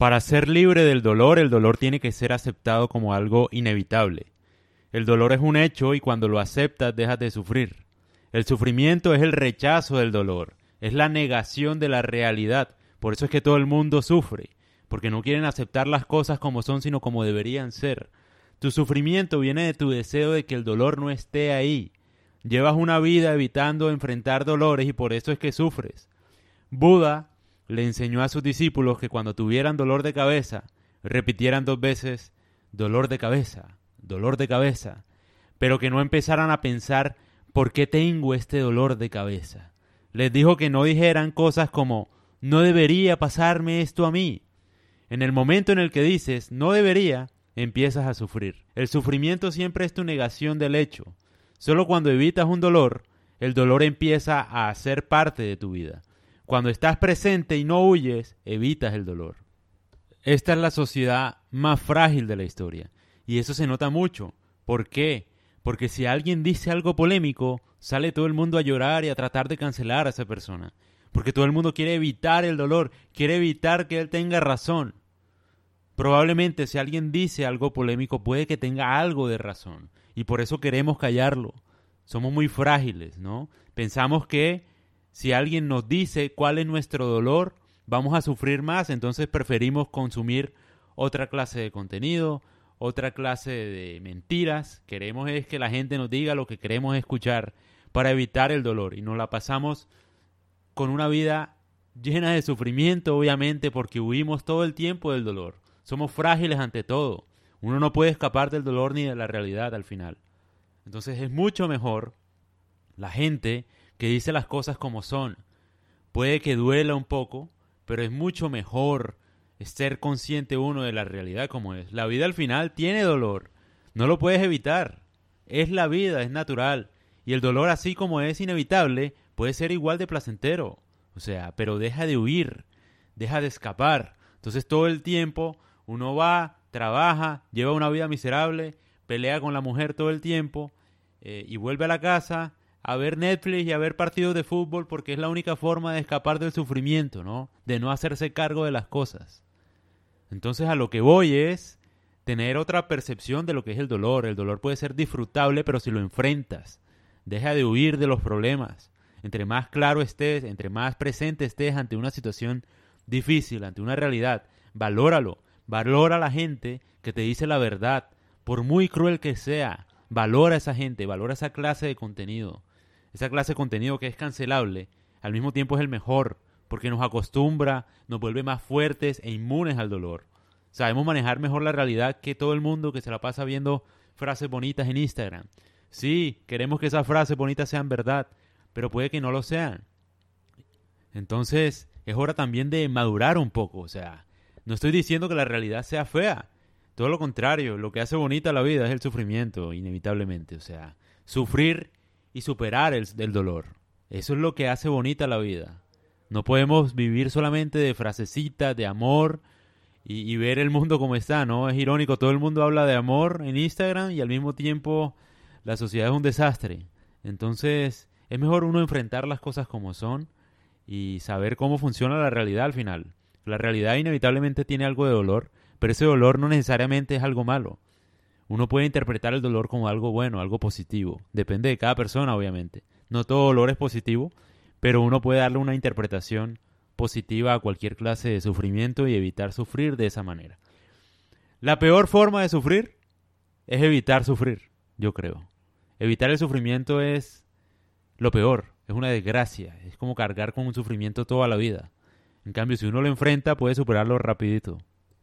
Para ser libre del dolor, el dolor tiene que ser aceptado como algo inevitable. El dolor es un hecho y cuando lo aceptas dejas de sufrir. El sufrimiento es el rechazo del dolor, es la negación de la realidad. Por eso es que todo el mundo sufre, porque no quieren aceptar las cosas como son, sino como deberían ser. Tu sufrimiento viene de tu deseo de que el dolor no esté ahí. Llevas una vida evitando enfrentar dolores y por eso es que sufres. Buda le enseñó a sus discípulos que cuando tuvieran dolor de cabeza, repitieran dos veces dolor de cabeza, dolor de cabeza, pero que no empezaran a pensar ¿por qué tengo este dolor de cabeza? Les dijo que no dijeran cosas como no debería pasarme esto a mí. En el momento en el que dices no debería, empiezas a sufrir. El sufrimiento siempre es tu negación del hecho. Solo cuando evitas un dolor, el dolor empieza a ser parte de tu vida. Cuando estás presente y no huyes, evitas el dolor. Esta es la sociedad más frágil de la historia. Y eso se nota mucho. ¿Por qué? Porque si alguien dice algo polémico, sale todo el mundo a llorar y a tratar de cancelar a esa persona. Porque todo el mundo quiere evitar el dolor, quiere evitar que él tenga razón. Probablemente si alguien dice algo polémico puede que tenga algo de razón y por eso queremos callarlo. Somos muy frágiles, ¿no? Pensamos que si alguien nos dice cuál es nuestro dolor, vamos a sufrir más, entonces preferimos consumir otra clase de contenido, otra clase de mentiras. Queremos es que la gente nos diga lo que queremos escuchar para evitar el dolor y nos la pasamos con una vida llena de sufrimiento, obviamente, porque huimos todo el tiempo del dolor. Somos frágiles ante todo. Uno no puede escapar del dolor ni de la realidad al final. Entonces es mucho mejor la gente que dice las cosas como son. Puede que duela un poco, pero es mucho mejor ser consciente uno de la realidad como es. La vida al final tiene dolor. No lo puedes evitar. Es la vida, es natural. Y el dolor así como es inevitable, puede ser igual de placentero. O sea, pero deja de huir, deja de escapar. Entonces todo el tiempo uno va, trabaja, lleva una vida miserable, pelea con la mujer todo el tiempo eh, y vuelve a la casa a ver Netflix y a ver partidos de fútbol porque es la única forma de escapar del sufrimiento, ¿no? De no hacerse cargo de las cosas. Entonces a lo que voy es tener otra percepción de lo que es el dolor. El dolor puede ser disfrutable, pero si lo enfrentas, deja de huir de los problemas. Entre más claro estés, entre más presente estés ante una situación difícil, ante una realidad, valóralo, Valora a la gente que te dice la verdad, por muy cruel que sea. Valora a esa gente, valora esa clase de contenido. Esa clase de contenido que es cancelable, al mismo tiempo es el mejor, porque nos acostumbra, nos vuelve más fuertes e inmunes al dolor. Sabemos manejar mejor la realidad que todo el mundo que se la pasa viendo frases bonitas en Instagram. Sí, queremos que esas frases bonitas sean verdad, pero puede que no lo sean. Entonces, es hora también de madurar un poco, o sea, no estoy diciendo que la realidad sea fea. Todo lo contrario, lo que hace bonita la vida es el sufrimiento, inevitablemente. O sea, sufrir y superar el, dolor. Eso es lo que hace bonita la vida. No podemos vivir solamente de frasecitas, de amor y, ver el mundo como está, ¿no? Es irónico, todo el mundo habla de amor en Instagram y al mismo tiempo la sociedad es un desastre. Entonces, es mejor uno enfrentar las cosas como son y saber cómo funciona la realidad al final. La realidad inevitablemente tiene algo de dolor, pero ese dolor no necesariamente es algo malo. Uno puede interpretar el dolor como algo bueno, algo positivo. Depende de cada persona, obviamente. No todo dolor es positivo, pero uno puede darle una interpretación positiva a cualquier clase de sufrimiento y evitar sufrir de esa manera. La peor forma de sufrir es evitar sufrir, yo creo. Evitar el sufrimiento es lo peor, es una desgracia, es como cargar con un sufrimiento toda la vida. En cambio, si uno lo enfrenta, puede superarlo rapidito.